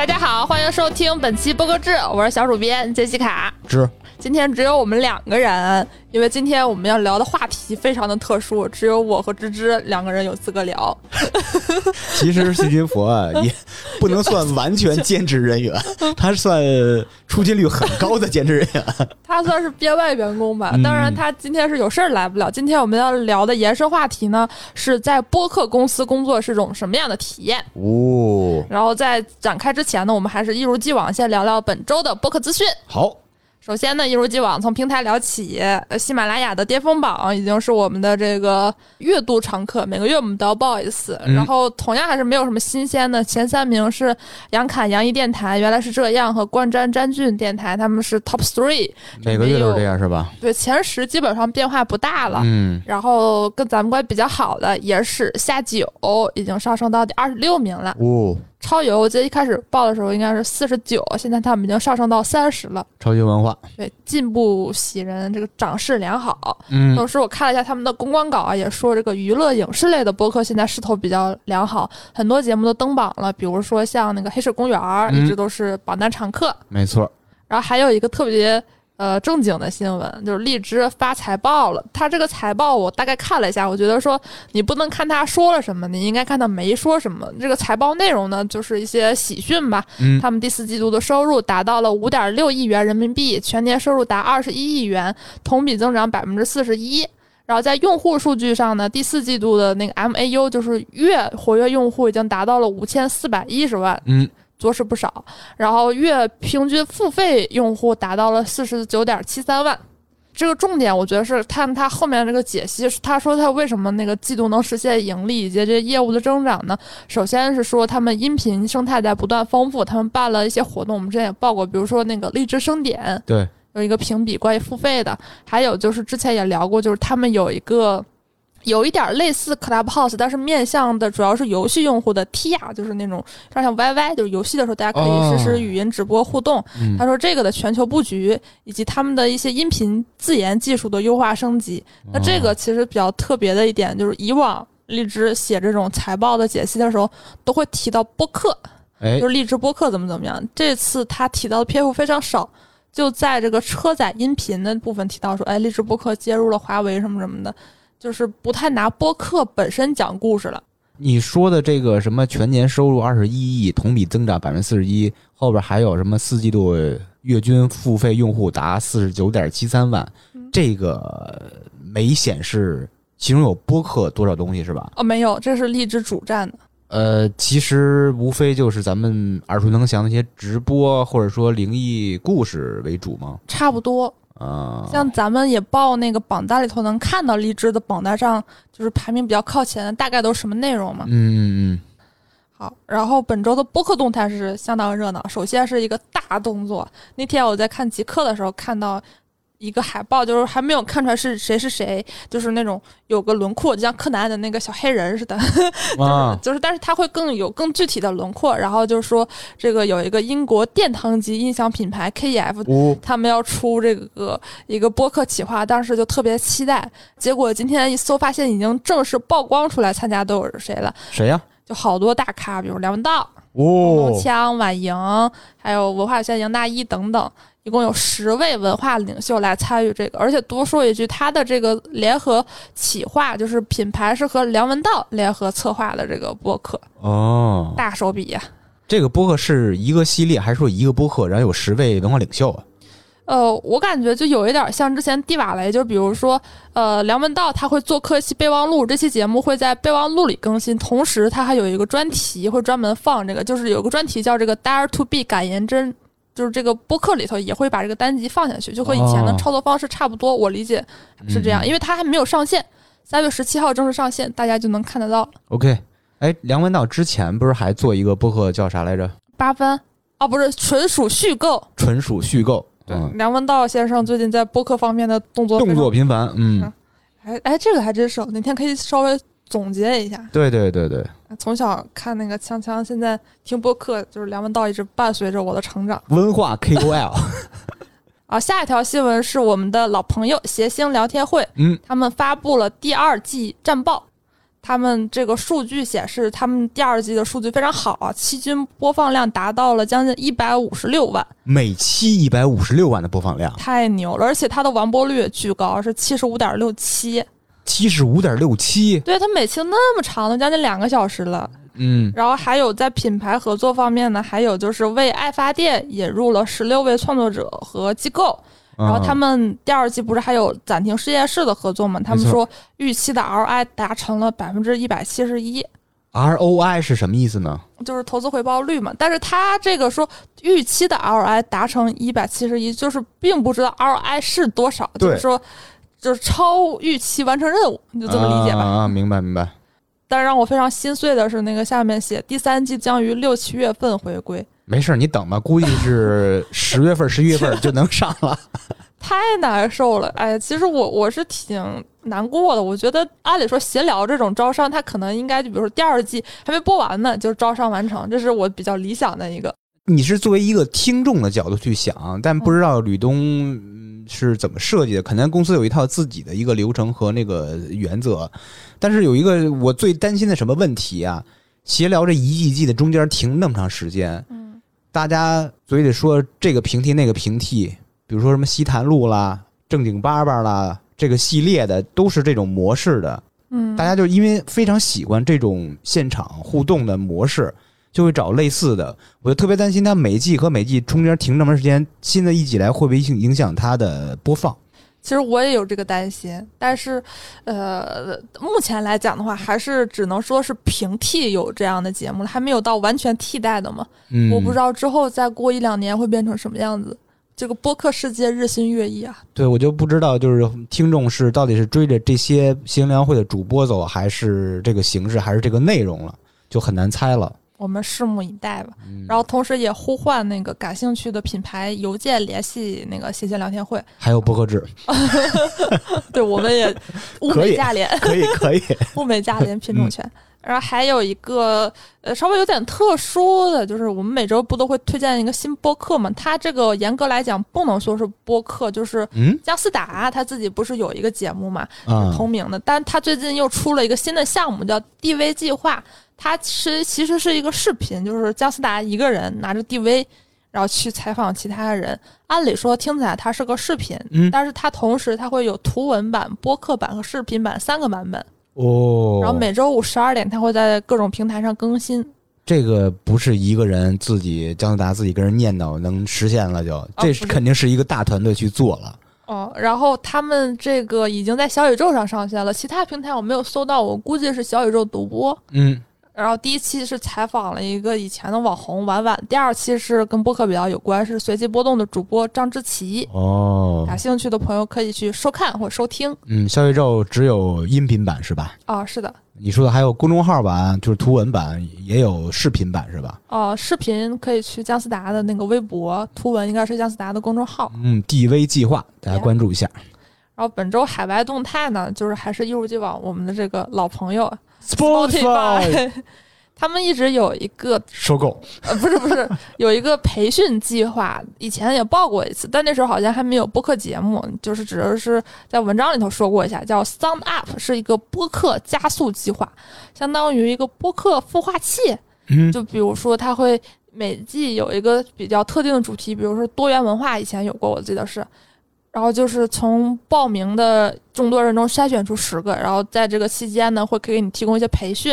大家好，欢迎收听本期播客志，我是小主编杰西卡。今天只有我们两个人，因为今天我们要聊的话题非常的特殊，只有我和芝芝两个人有资格聊。其实细菌佛啊，也不能算完全兼职人员，他算出勤率很高的兼职人员。他算是编外员工吧，嗯当然他今天是有事儿来不了。今天我们要聊的延伸话题呢，是在播客公司工作是种什么样的体验。哦，然后在展开之前呢，我们还是一如既往先聊聊本周的播客资讯。好，首先呢，一如既往从平台聊起，呃，喜马拉雅的巅峰榜已经是我们的这个月度常客，每个月我们都要报一次。嗯然后同样还是没有什么新鲜的，前三名是杨侃杨一电台，原来是这样和关詹詹俊电台，他们是 top three，每个月都是这样是吧？对前十基本上变化不大了。嗯，然后跟咱们关系比较好的也是下九，已经上升到第二十六名了。哦，超游，我记得一开始报的时候应该是四十九，现在他们已经上升到三十了。超级文化，对，进步喜人，这个涨势良好。嗯同时，我看了一下他们的公关稿啊，也说这个娱乐影视类的播客现在势头比较良好，很多节目都登榜了，比如说像那个《黑水公园》嗯一直都是榜单常客。没错，然后还有一个特别呃正经的新闻，就是荔枝发财报了。它这个财报我大概看了一下，我觉得说你不能看他说了什么，你应该看他没说什么。这个财报内容呢，就是一些喜讯吧。嗯，他们第四季度的收入达到了五点六亿元人民币，全年收入达二十一亿元，同比增长百分之四十一。然后在用户数据上呢，第四季度的那个 MAU 就是月活跃用户已经达到了五千四百一十万，嗯，着实不少。然后月平均付费用户达到了四十九点七三万。这个重点，我觉得是看他后面这个解析。他说他为什么那个季度能实现盈利以及这业务的增长呢？首先是说他们音频生态在不断丰富，他们办了一些活动，我们之前也报过，比如说那个荔枝盛典对，有一个评比关于付费的，还有就是之前也聊过，就是他们有一个。有一点类似 Clubhouse，但是面向的主要是游戏用户的 TIA，就是那种有点像 YY，就是游戏的时候大家可以实时语音直播互动。嗯他说这个的全球布局以及他们的一些音频自研技术的优化升级。那这个其实比较特别的一点就是，以往荔枝写这种财报的解析的时候，都会提到播客，哎就，是荔枝播客怎么怎么样。这次他提到的篇幅非常少，就在这个车载音频的部分提到说，哎，荔枝播客接入了华为什么什么的，就是不太拿播客本身讲故事了。你说的这个什么全年收入二十一亿，同比增长百分之四十一，后边还有什么四季度月均付费用户达四十九点七三万，这个没显示其中有播客多少东西是吧？哦，没有，这是荔枝主站的。呃，其实无非就是咱们耳熟能详的一些直播或者说灵异故事为主吗。差不多，啊、像咱们也报那个榜单里头能看到荔枝的榜单上，就是排名比较靠前的，大概都是什么内容嘛。嗯嗯好，然后本周的播客动态是相当热闹。首先是一个大动作，那天我在看极客的时候看到一个海报，就是还没有看出来是谁是谁，就是那种有个轮廓，就像柯南的那个小黑人似的，就是，就是但是他会更有更具体的轮廓。然后就是说这个有一个英国殿堂级音响品牌 KEF 呜、他们要出这个一个播客企划，当时就特别期待。结果今天一搜，发现已经正式曝光出来参加都有谁了，谁呀、就好多大咖，比如梁文道、龙哦，枪、婉莹，还有文化有限赢大一等等，一共有十位文化领袖来参与这个。而且多说一句，他的这个联合企划就是品牌是和梁文道联合策划的这个播客，哦，大手笔呀、这个播客是一个系列，还是说一个播客，然后有十位文化领袖啊？呃，我感觉就有一点像之前蒂瓦雷，就比如说，呃，梁文道他会做客一期备忘录，这期节目会在备忘录里更新，同时他还有一个专题会专门放这个，就是有个专题叫这个 Dare to Be 感言真，就是这个播客里头也会把这个单集放下去，就和以前的哦操作方式差不多，我理解是这样，嗯因为他还没有上线，三月十七号正式上线，大家就能看得到了。OK，哎，梁文道之前不是还做一个播客叫啥来着？八分哦，不是，纯属虚构。纯属虚构，对，嗯，梁文道先生最近在播客方面的动作动作频繁，嗯，哎哎，这个还真是，哪天可以稍微总结一下。对对对对，从小看那个锵锵，现在听播客，就是梁文道一直伴随着我的成长文化 KOL，啊。下一条新闻是我们的老朋友谐星聊天会，嗯，他们发布了第二季战报。他们这个数据显示，他们第二季的数据非常好啊，期均播放量达到了将近一百五十六万，每期一百五十六万的播放量，太牛了！而且它的完播率也巨高，是七十五点六七。七十五点六七，对它每期那么长的，将近两个小时了。嗯，然后还有在品牌合作方面呢，还有就是为爱发电引入了十六位创作者和机构。然后他们第二季不是还有暂停实验室的合作吗？他们说预期的 ROI 达成了百分之一百七十一。ROI 是什么意思呢？就是投资回报率嘛。但是他这个说预期的 ROI 达成一百七十一，就是并不知道 ROI 是多少，就是说就是超预期完成任务，你就这么理解吧。啊，明白明白。但是让我非常心碎的是，那个下面写第三季将于六七月份回归。没事，你等吧，估计是 十月份、十一月份就能上了。太难受了，哎，其实我我是挺难过的。我觉得按理说闲聊这种招商，它可能应该就比如说第二季还没播完呢，就招商完成，这是我比较理想的一个。你是作为一个听众的角度去想，但不知道吕东是怎么设计的。可能公司有一套自己的一个流程和那个原则，但是有一个我最担心的什么问题啊？闲聊这一季季的中间停那么长时间，嗯，大家嘴里说这个平替那个平替，比如说什么西坛路啦、正经八八啦，这个系列的都是这种模式的，嗯，大家就因为非常喜欢这种现场互动的模式。就会找类似的，我就特别担心它每季和每季中间停这么长时间，新的一季来会不会影影响它的播放？其实我也有这个担心，但是，呃，目前来讲的话，还是只能说是平替有这样的节目了，还没有到完全替代的嘛。嗯，我不知道之后再过一两年会变成什么样子。这个播客世界日新月异啊。对，我就不知道，就是听众是到底是追着这些新聊会的主播走，还是这个形式，还是这个内容了，就很难猜了。我们拭目以待吧，然后同时也呼唤那个感兴趣的品牌邮件联系那个谢谢聊天会，还有博客志，对，我们也 物美价廉，可以可以，物美价廉品种权。然后还有一个呃稍微有点特殊的，就是我们每周不都会推荐一个新播客嘛？它这个严格来讲不能说是播客，就是嗯，姜思达他自己不是有一个节目嘛，嗯，同名的，但他最近又出了一个新的项目叫 DV 计划。它是其实是一个视频，就是姜思达一个人拿着 DV，然后去采访其他人。按理说听起来它是个视频，嗯，但是它同时它会有图文版、播客版和视频版三个版本。哦，然后每周五十二点，它会在各种平台上更新。这个不是一个人自己姜思达自己跟人念叨能实现了，就这是肯定是一个大团队去做了。哦，然后他们这个已经在小宇宙上上线了，其他平台我没有搜到，我估计是小宇宙独播。嗯。然后第一期是采访了一个以前的网红婉婉，第二期是跟播客比较有关，是随机波动的主播张之奇。哦，感兴趣的朋友可以去收看或收听。嗯，消息咒只有音频版是吧？哦，是的。你说的还有公众号版，就是图文版，也有视频版是吧？哦，视频可以去姜思达的那个微博，图文应该是姜思达的公众号。嗯，DV 计划，大家关注一下。然后本周海外动态呢，就是还是一如既往，我们的这个老朋友。Spotify，他们一直有一个收购，呃，不是不是，有一个培训计划，以前也报过一次，但那时候好像还没有播客节目，就是只是在文章里头说过一下，叫 Sound Up，是一个播客加速计划，相当于一个播客孵化器。嗯，就比如说，它会每季有一个比较特定的主题，比如说多元文化，以前有过，我记得是。然后就是从报名的众多人中筛选出十个，然后在这个期间呢，会给你提供一些培训，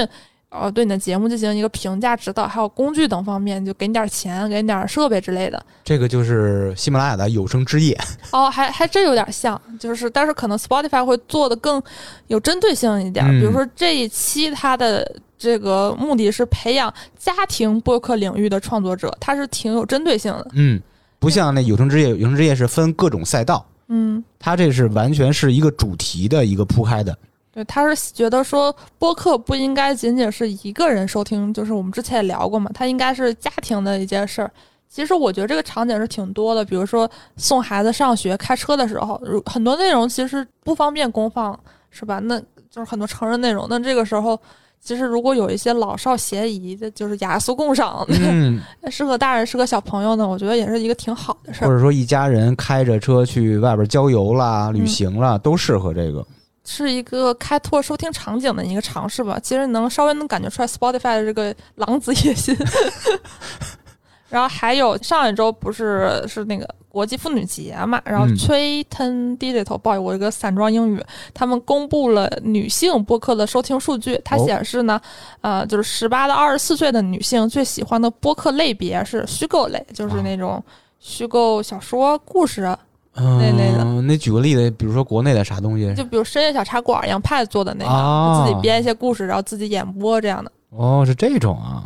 然后对你的节目进行一个评价指导，还有工具等方面，就给你点钱，给你点设备之类的。这个就是喜马拉雅的有声之夜。哦，还还真有点像，就是但是可能 Spotify 会做的更有针对性一点，嗯比如说这一期它的这个目的是培养家庭播客领域的创作者，它是挺有针对性的。嗯，不像那有声之夜，有声之夜是分各种赛道，嗯，它这是完全是一个主题的一个铺开的。对，他是觉得说播客不应该仅仅是一个人收听，就是我们之前也聊过嘛，它应该是家庭的一件事儿。其实我觉得这个场景是挺多的，比如说送孩子上学、开车的时候，如很多内容其实不方便公放，是吧？那就是很多成人内容。那这个时候，其实如果有一些老少咸宜的，就是雅俗共赏，嗯，适合大人、适合小朋友呢，我觉得也是一个挺好的事儿。或者说一家人开着车去外边郊游啦、旅行啦，都适合这个。是一个开拓收听场景的一个尝试吧。其实能稍微能感觉出来 Spotify 的这个狼子野心。然后还有上一周不是是那个国际妇女节嘛？然后嗯 Triton Digital，不好意思，我一个散装英语，他们公布了女性播客的收听数据。它哦显示呢，呃，就是十八到二十四岁的女性最喜欢的播客类别是虚构类，就是啊那种虚构小说、故事，那，类的那举个例子，比如说国内的啥东西？就比如深夜小茶馆杨派做的那个，哦自己编一些故事，然后自己演播这样的。哦，是这种啊。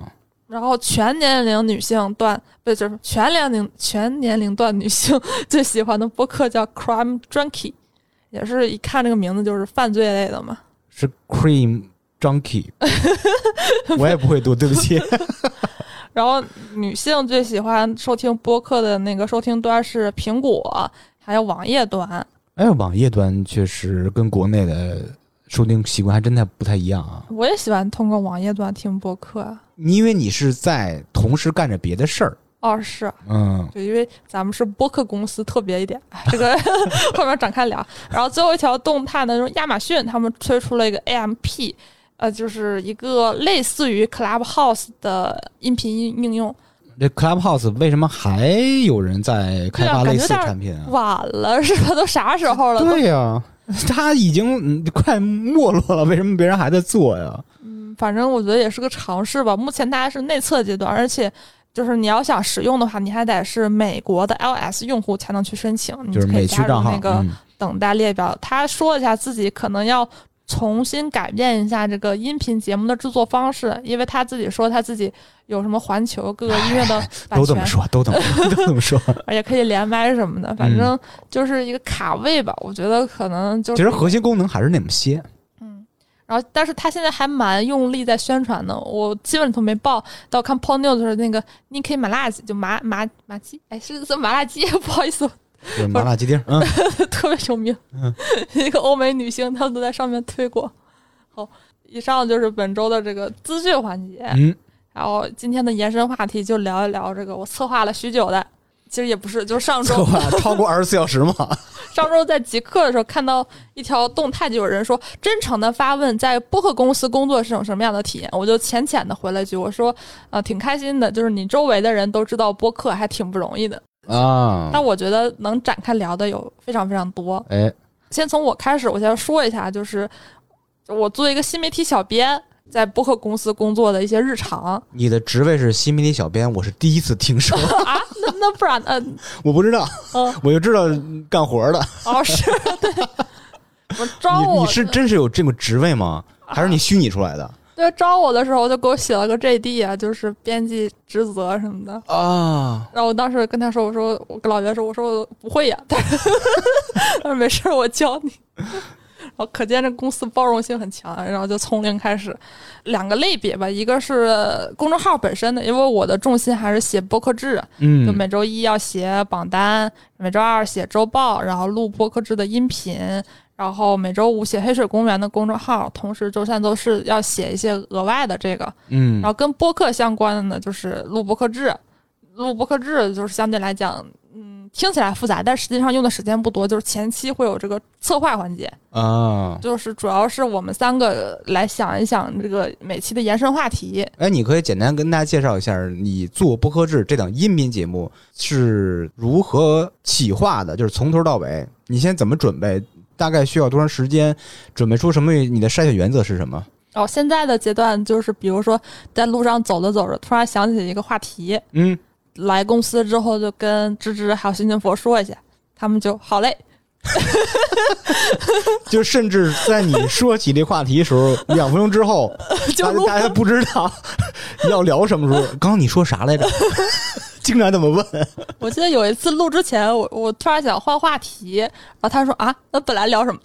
然后全年龄女性段，不就是全年龄全年龄段女性 最喜欢的播客叫 Crime Junkie，也是一看这个名字就是犯罪类的嘛。是 Cream Junkie，我也不会读，对不起。然后女性最喜欢收听播客的那个收听端是苹果，还有网页端。哎，网页端确实跟国内的收听习惯还真的不太一样啊。我也喜欢通过网页端听播客啊。你因为你是在同时干着别的事儿，哦，是，嗯，对，因为咱们是播客公司，特别一点，哎这个 后面展开聊。然后最后一条动态呢，就是亚马逊他们推出了一个 AMP，呃，就是一个类似于 Clubhouse 的音频应应用。这 Clubhouse 为什么还有人在开发类似产品啊？晚了是吧？都啥时候了？对呀、他已经嗯快没落了，为什么别人还在做呀？嗯，反正我觉得也是个尝试吧。目前大家是内测阶段，而且就是你要想使用的话，你还得是美国的 iOS 用户才能去申请，你就是可以加入美区账号，那个嗯等待列表。他说一下自己可能要重新改变一下这个音频节目的制作方式，因为他自己说他自己有什么环球各个音乐的版权，都这么说，都这么说，都这么说。而且可以连麦什么的，反正就是一个卡位吧。我觉得可能就是其实核心功能还是那么些。嗯，然后但是他现在还蛮用力在宣传的，我基本都没报。但我看 p o News 的那个 Niki 麻辣鸡，就麻麻麻鸡，哎，是是麻辣鸡，不好意思，就是麻辣鸡丁，嗯，特别有名，嗯一个欧美女星，她们都在上面推过。好，以上就是本周的这个资讯环节，嗯，然后今天的延伸话题就聊一聊这个我策划了许久的。其实也不是，就是上周策划超过二十四小时嘛？上周在极客的时候看到一条动态，就有人说真诚的发问，在播客公司工作是种什么样的体验？我就浅浅的回了一句，我说呃挺开心的，就是你周围的人都知道播客还挺不容易的。啊，但我觉得能展开聊的有非常非常多。哎，先从我开始，我先说一下，就是我作为一个新媒体小编，在播客公司工作的一些日常。你的职位是新媒体小编，我是第一次听说，啊，那那不然嗯我不知道，嗯。我就知道干活的。哦 是对，我招你我你是真是有这个职位吗？还是你虚拟出来的对招我的时候就给我写了个 JD 啊，就是编辑职责什么的。啊？然后我当时跟他说：“我说我跟老袁说，我说我不会呀。”但是他说没事儿，我教你。然后可见这公司包容性很强，然后就从零开始，两个类别吧，一个是公众号本身的，因为我的重心还是写播客制，就嗯，每周一要写榜单，每周二写周报，然后录播客制的音频，然后每周五写黑水公园的公众号，同时周三、周四要写一些额外的这个。嗯然后跟播客相关的呢，就是录播客制。录播客制就是相对来讲，嗯，听起来复杂，但实际上用的时间不多。就是前期会有这个策划环节，啊，就是主要是我们三个来想一想这个每期的延伸话题。哎，你可以简单跟大家介绍一下，你做播客制这档音频节目是如何企划的？就是从头到尾，你先怎么准备？大概需要多长时间？准备出什么？你的筛选原则是什么？哦现在的阶段就是，比如说在路上走着走着，突然想起一个话题，嗯，来公司之后就跟芝芝还有新军佛说一下，他们就好嘞，就甚至在你说起这话题的时候，两分钟之后，就录大家大家不知道 要聊什么时候。刚刚你说啥来着？经常这么问。我记得有一次录之前，我我突然想换话题，然后他说啊，那本来聊什么？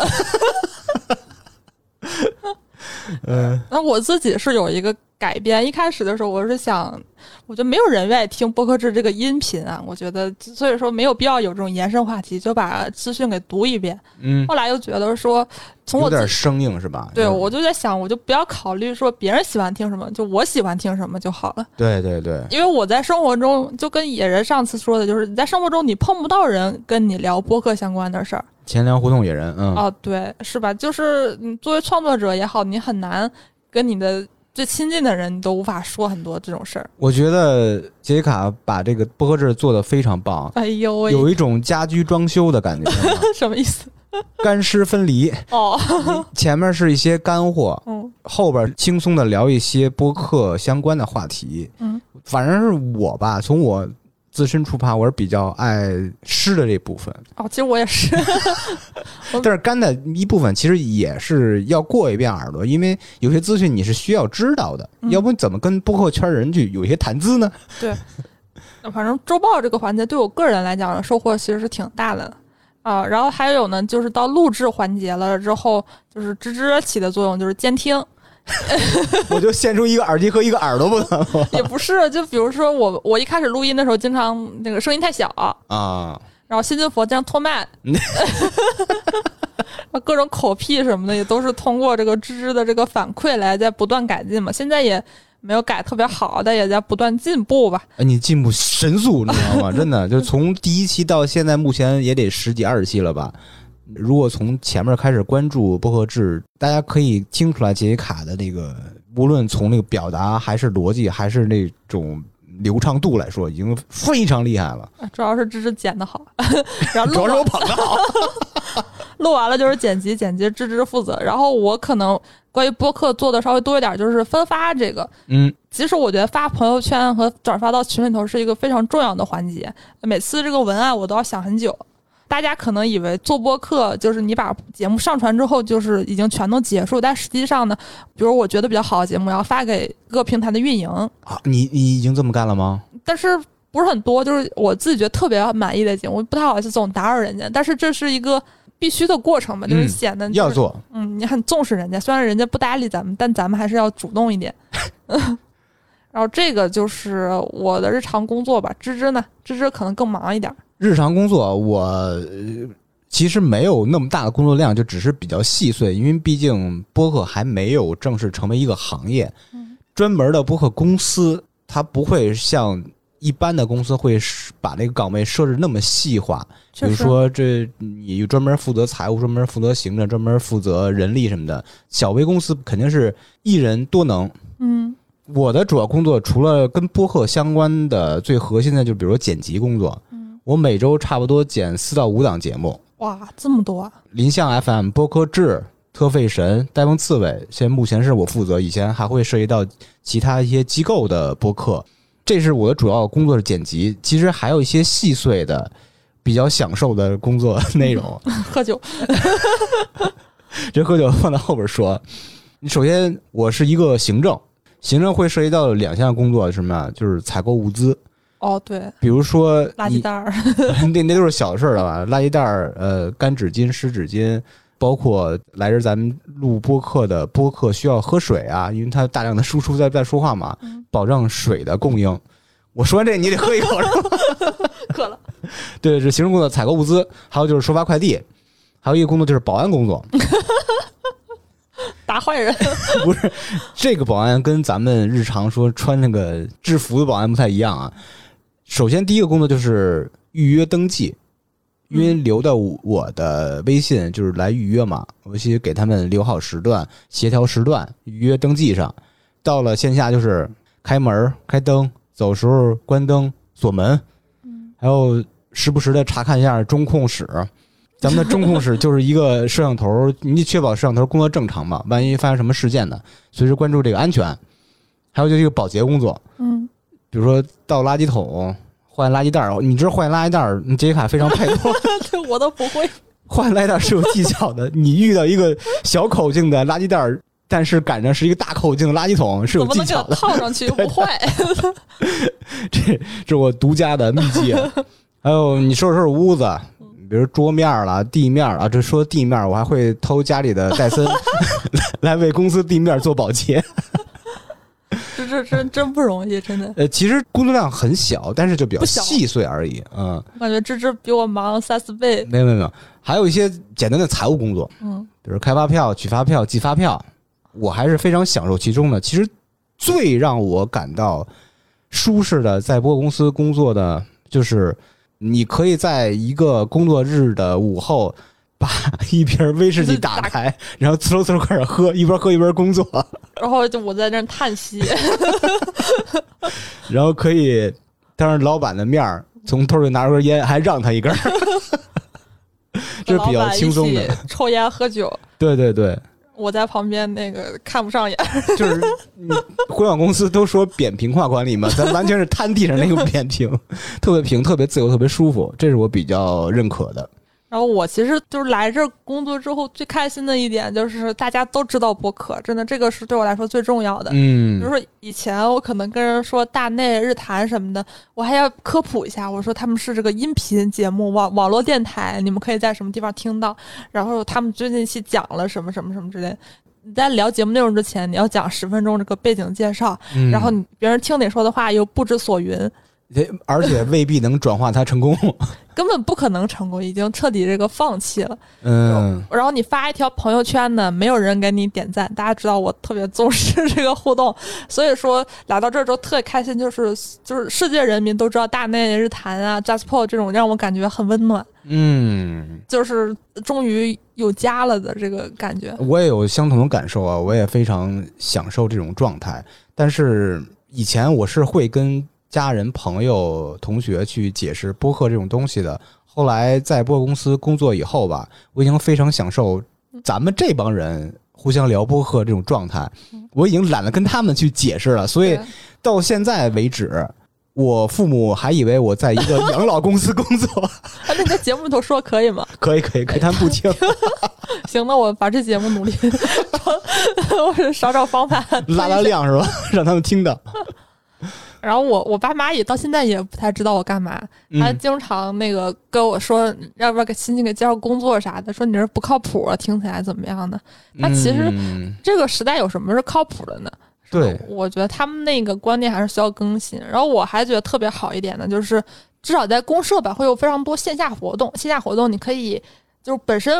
嗯 那我自己是有一个改编，一开始的时候我是想，我觉得没有人愿意听播客制这个音频啊，我觉得所以说没有必要有这种延伸话题，就把资讯给读一遍。嗯，后来又觉得说，从有我有点生硬是吧？对，我就在想，我就不要考虑说别人喜欢听什么，就我喜欢听什么就好了。对对对，因为我在生活中就跟野人上次说的，就是你在生活中你碰不到人跟你聊播客相关的事儿，钱粮胡同野人，嗯，哦，对，是吧？就是你作为创作者也好，你很难跟你的最亲近的人，你都无法说很多这种事儿。我觉得杰西卡把这个播客制做的非常棒，哎呦喂，有一种家居装修的感觉，什么意思？干湿分离。哦，前面是一些干货，嗯后边轻松的聊一些播客相关的话题。嗯，反正是我吧，从我自身出发，我是比较爱湿的这部分，哦，其实我也是。但是干的一部分其实也是要过一遍耳朵，因为有些资讯你是需要知道的，嗯要不你怎么跟播客圈人去有一些谈资呢？对 反正周报这个环节对我个人来讲收获其实是挺大的啊。然后还有呢，就是到录制环节了之后，就是吱吱起的作用就是监听，我就献出一个耳机和一个耳朵不能吗？也不是，就比如说我我一开始录音的时候，经常那个声音太小，啊，然后新进佛经常拖慢，各种口癖什么的也都是通过这个芝芝的这个反馈来在不断改进嘛。现在也没有改特别好，但也在不断进步吧。哎你进步神速，你知道吗？真的，就从第一期到现在，目前也得十几二十期了吧。如果从前面开始关注播客制，大家可以听出来杰西卡的那个，无论从那个表达还是逻辑，还是那种流畅度来说，已经非常厉害了。主要是芝芝剪的好，然后主要是我捧的好。录完了就是剪辑，剪辑芝芝负责。然后我可能关于播客做的稍微多一点，就是分发这个。嗯，其实我觉得发朋友圈和转发到群里头是一个非常重要的环节。每次这个文案我都要想很久。大家可能以为做播客就是你把节目上传之后就是已经全都结束，但实际上呢，比如我觉得比较好的节目，要发给各个平台的运营，啊，你你已经这么干了吗？但是不是很多，就是我自己觉得特别满意的节目，不太好意思总打扰人家。但是这是一个必须的过程嘛，就是嗯显得、就是要做，嗯，你很重视人家，虽然人家不搭理咱们，但咱们还是要主动一点。然后这个就是我的日常工作吧。芝芝呢？芝芝可能更忙一点。日常工作我呃其实没有那么大的工作量，就只是比较细碎，因为毕竟播客还没有正式成为一个行业，嗯专门的播客公司它不会像一般的公司会是把那个岗位设置那么细化，比，如说这你有专门负责财务，专门负责行政，专门负责人力什么的。小微公司肯定是一人多能。嗯我的主要工作除了跟播客相关的，最核心的就比如说剪辑工作。嗯，我每周差不多剪四到五档节目，哇，这么多啊！林相 FM、播客志、特费神、呆萌刺猬，现在目前是我负责，以前还会涉及到其他一些机构的播客。这是我的主要工作是剪辑，其实还有一些细碎的、比较享受的工作内容。喝酒，这喝酒放到后边说。首先，我是一个行政，行政会涉及到两项工作，什么呀？就是采购物资，哦，对，比如说垃圾袋儿，那那都是小事儿了吧？垃圾袋儿、呃，干纸巾、湿纸巾，包括来这咱们录播客的播客需要喝水啊，因为它大量的输出在在说话嘛，嗯保证水的供应。我说完这你得喝一口，是吧？渴了。对，这行政工作采购物资，还有就是收发快递，还有一个工作就是保安工作。打坏人，不是这个保安跟咱们日常说穿那个制服的保安不太一样啊。首先，第一个工作就是预约登记，因为留的我的微信就是来预约嘛，我先给他们留好时段，协调时段，预约登记上。到了线下就是开门、开灯，走时候关灯、锁门，还有时不时的查看一下中控室。咱们的 中控室就是一个摄像头，你得确保摄像头工作正常嘛，万一发生什么事件呢，随时关注这个安全。还有就是一个保洁工作，嗯，比如说倒垃圾桶、换垃圾袋儿，你知道换垃圾袋儿，杰西卡非常配合。对 我都不会。换垃圾袋儿是有技巧的，你遇到一个小口径的垃圾袋儿，但是赶上是一个大口径的垃圾桶，是有技巧的。套上去又不坏？这这是我独家的秘籍。还有你收拾收拾屋子，比如桌面了、地面啊，这说地面，我还会偷家里的戴森来来为公司地面做保洁。这这真真不容易，真的。呃，其实工作量很小，但是就比较细碎而已。嗯，我感觉芝芝比我忙三四倍。没有没有没有，还有一些简单的财务工作，嗯比如开发票、取发票、寄发票，我还是非常享受其中的。其实最让我感到舒适的，在播客公司工作的，就是你可以在一个工作日的午后 把一瓶威士忌打开，然后呲溜呲溜开始喝，一边喝一边工作，然后就我在那儿叹息，然后可以当着老板的面儿从兜里拿出根烟，还让他一根儿，这是比较轻松的抽烟喝酒，对对对，我在旁边那个看不上眼。就是你互联网公司都说扁平化管理嘛，咱完全是摊地上那个扁平，特别平，特别自由，特别舒服，这是我比较认可的。然后我其实就是来这儿工作之后最开心的一点就是大家都知道播客，真的这个是对我来说最重要的。嗯比如说以前我可能跟人说大内、日谈什么的，我还要科普一下，我说他们是这个音频节目网网络电台，你们可以在什么地方听到，然后他们最近一期讲了什么什么什么之类。你在聊节目内容之前，你要讲十分钟这个背景介绍，嗯然后你别人听你说的话又不知所云，而且未必能转化它成功。根本不可能成功，已经彻底这个放弃了。嗯，然后你发一条朋友圈呢，没有人给你点赞。大家知道我特别重视这个互动，所以说来到这儿之后特别开心，就是就是世界人民都知道大内日坛啊、JustPod 这种让我感觉很温暖，嗯，就是终于有家了的这个感觉。我也有相同的感受啊，我也非常享受这种状态。但是以前我是会跟家人、朋友、同学去解释播客这种东西的。后来在播客公司工作以后吧，我已经非常享受咱们这帮人互相聊播客这种状态。我已经懒得跟他们去解释了，所以到现在为止，我父母还以为我在一个养老公司工作。啊，那你在节目里头说可以吗？可以，可以，可以，他们不听，行，那我把这节目努力，我是找找方法拉拉 量是吧？让他们听到。然后我我爸妈也到现在也不太知道我干嘛，他嗯经常那个跟我说，要不要给亲戚给介绍工作啥的，说你这不靠谱啊，听起来怎么样的？那其实嗯这个时代有什么是靠谱的呢？对我觉得他们那个观念还是需要更新。然后我还觉得特别好一点的，就是至少在公社吧，会有非常多线下活动。线下活动你可以就是本身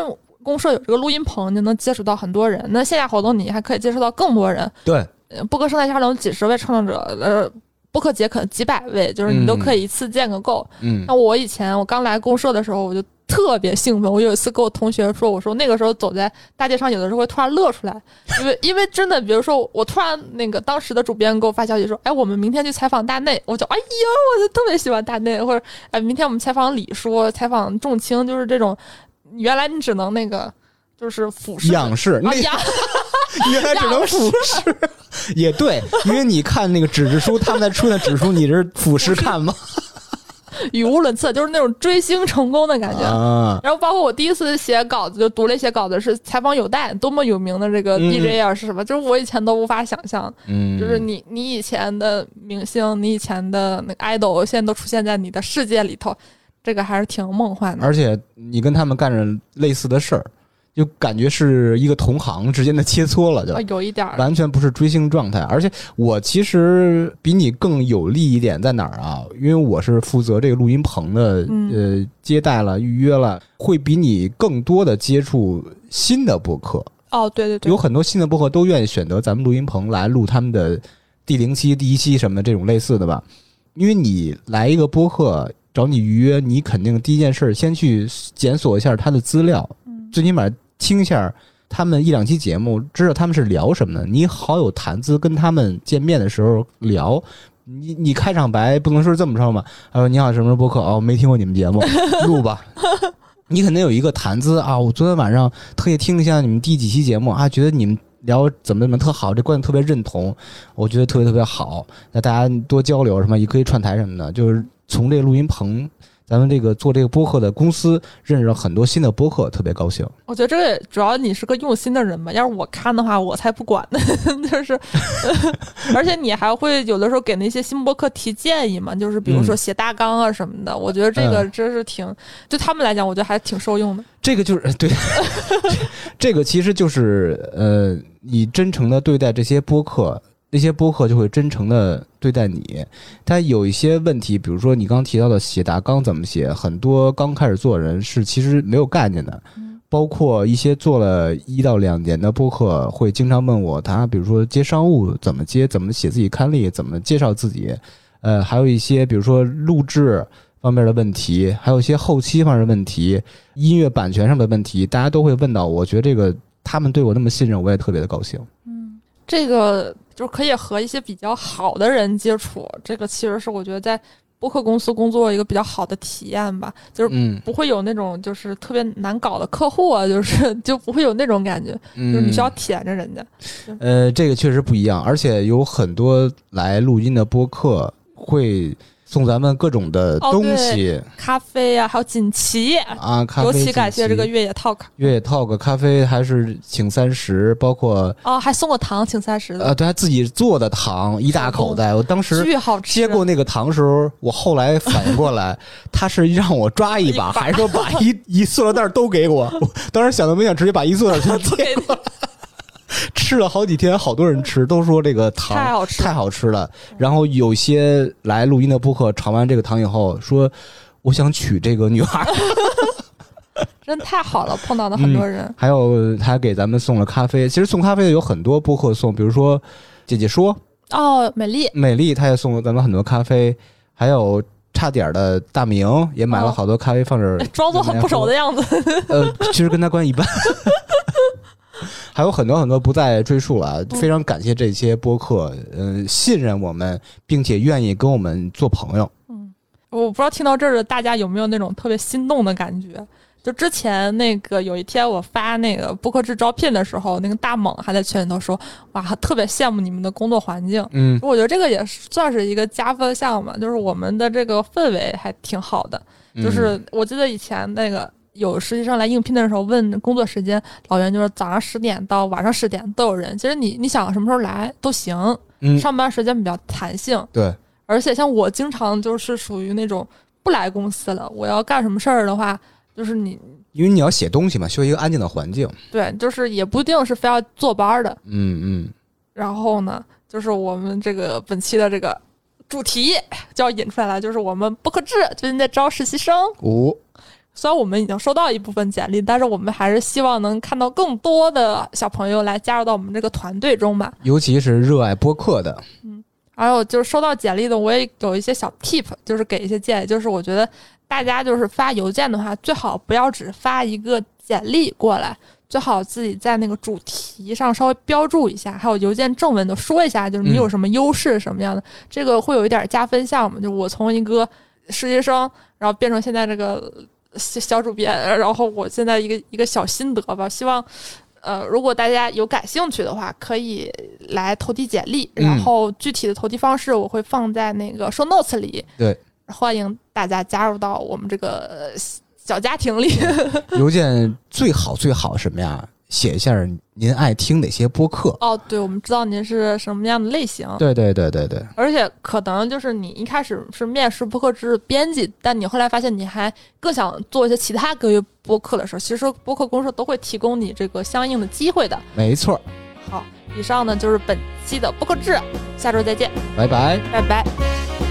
公社有这个录音棚，就能接触到很多人。那线下活动你还可以接触到更多人。对，呃播客生态圈里有几十位创作者，呃，播客节可能几百位，就是你都可以一次见个够。嗯。那我以前我刚来公社的时候，我就特别兴奋。我有一次跟我同学说，我说那个时候走在大街上，有的时候会突然乐出来，因为因为真的，比如说我突然那个当时的主编给我发消息说，哎，我们明天去采访大内，我就哎呀，我就特别喜欢大内，或者哎，明天我们采访李叔，采访仲青，就是这种，原来你只能那个就是俯视仰视，那啊呀，原来只能俯视，也对，因为你看那个纸质书，他们在出的纸书，你是俯视看吗？语无伦次，就是那种追星成功的感觉。啊，然后包括我第一次写稿子，就读了一些稿子，是采访有代多么有名的这个嗯 DJ 啊，是什么？就是我以前都无法想象，嗯，就是你你以前的明星，你以前的那个 idol，现在都出现在你的世界里头，这个还是挺梦幻的。而且你跟他们干着类似的事儿，就感觉是一个同行之间的切磋了，就啊，有一点儿，完全不是追星状态。而且我其实比你更有利一点在哪儿啊？因为我是负责这个录音棚的，嗯呃，接待了、预约了，会比你更多的接触新的播客。哦，对对对有，很多新的播客都愿意选择咱们录音棚来录他们的第零期、第一期什么的这种类似的吧。因为你来一个播客找你预约，你肯定第一件事先去检索一下他的资料，嗯最起码听一下他们一两期节目，知道他们是聊什么的，你好有谈资，跟他们见面的时候聊。你你开场白不能说是这么说嘛？他说你好，什么什么播客哦，没听过你们节目，录吧。你肯定有一个谈资啊！我昨天晚上特意听了一下你们第几期节目啊，觉得你们聊怎么怎么特好，这观点特别认同，我觉得特别特别好。那大家多交流什么，也可以串台什么的，就是从这个录音棚，咱们这个做这个播客的公司认识了很多新的播客，特别高兴。我觉得这个主要你是个用心的人吧，要是我看的话，我才不管呢。就是，而且你还会有的时候给那些新播客提建议嘛，就是比如说写大纲啊什么的。我觉得这个嗯真是挺，对他们来讲，我觉得还挺受用的。这个就是 对，这个其实就是呃，你真诚的对待这些播客，那些播客就会真诚的对待你。但有一些问题，比如说你刚提到的写大纲怎么写，很多刚开始做的人是其实没有概念的。包括一些做了一到两年的播客，会经常问我，他比如说接商务怎么接，怎么写自己刊例，怎么介绍自己，呃，还有一些比如说录制方面的问题，还有一些后期方面的问题，音乐版权上的问题，大家都会问到我。我觉得这个他们对我那么信任，我也特别的高兴。这个就是可以和一些比较好的人接触，这个其实是我觉得在播客公司工作一个比较好的体验吧，就是嗯。不会有那种就是特别难搞的客户啊，就是就不会有那种感觉，就是你需要嗯，舔着人家。呃，这个确实不一样，而且有很多来录音的播客会送咱们各种的哦东西、咖啡啊，还有锦旗，啊，咖啡。尤其感谢这个越野 Talk 越野 talk 咖啡，还是请三十，包括哦，还送个糖，请三十的，呃，对他自己做的糖一大口袋，我当时巨好吃。接过那个糖时候，我后来反应过来，他是让我抓一把，还是说把一 一塑料袋都给我？我当时想都没想，直接把一塑料袋全 接过来。吃了好几天，好多人吃，都说这个糖太好吃太好吃了。然后有些来录音的播客尝完这个糖以后，说我想娶这个女孩儿。真太好了，碰到的很多人。还有他给咱们送了咖啡，其实送咖啡的有很多播客送，比如说姐姐说，哦，美丽，美丽她也送了咱们很多咖啡，还有差点儿的大明也买了哦好多咖啡放这儿哎，装作很不熟的样子。呃，其实跟他关系一般。还有很多很多不再赘述了，嗯非常感谢这些播客，嗯、信任我们，并且愿意跟我们做朋友。嗯我不知道听到这儿的大家有没有那种特别心动的感觉。就之前那个有一天我发那个播客制招聘的时候，那个大猛还在群里头说：“哇，特别羡慕你们的工作环境。”嗯我觉得这个也算是一个加分项嘛，就是我们的这个氛围还挺好的。嗯就是我记得以前那个有实习生来应聘的时候问工作时间，老袁就是早上十点到晚上十点都有人。其实你你想什么时候来都行，嗯，上班时间比较弹性。对，而且像我经常就是属于那种不来公司了，我要干什么事儿的话，就是你因为你要写东西嘛，需要一个安静的环境。对，就是也不一定是非要坐班儿的。嗯嗯，然后呢，就是我们这个本期的这个主题就要引出来了，就是我们播客制最近在招实习生。五、虽然我们已经收到一部分简历，但是我们还是希望能看到更多的小朋友来加入到我们这个团队中吧。尤其是热爱播客的，嗯还有就是收到简历的，我也有一些小 tip，就是给一些建议，就是我觉得大家就是发邮件的话，最好不要只发一个简历过来，最好自己在那个主题上稍微标注一下，还有邮件正文都说一下，就是你有什么优势什么样的，这个会有一点加分项嘛。就我从一个实习生，然后变成现在这个小小主编，然后我现在一个一个小心得吧，希望。呃，如果大家有感兴趣的话，可以来投递简历，嗯然后具体的投递方式我会放在那个 show notes 里。对，欢迎大家加入到我们这个呃小家庭里。邮件最好最好什么呀？写一下您爱听哪些播客。哦，对，我们知道您是什么样的类型，对对对对对，而且可能就是你一开始是面试播客制编辑，但你后来发现你还更想做一些其他个播客的时候，其实播客公社都会提供你这个相应的机会的。没错。好，以上呢就是本期的播客制，下周再见，拜拜。拜拜。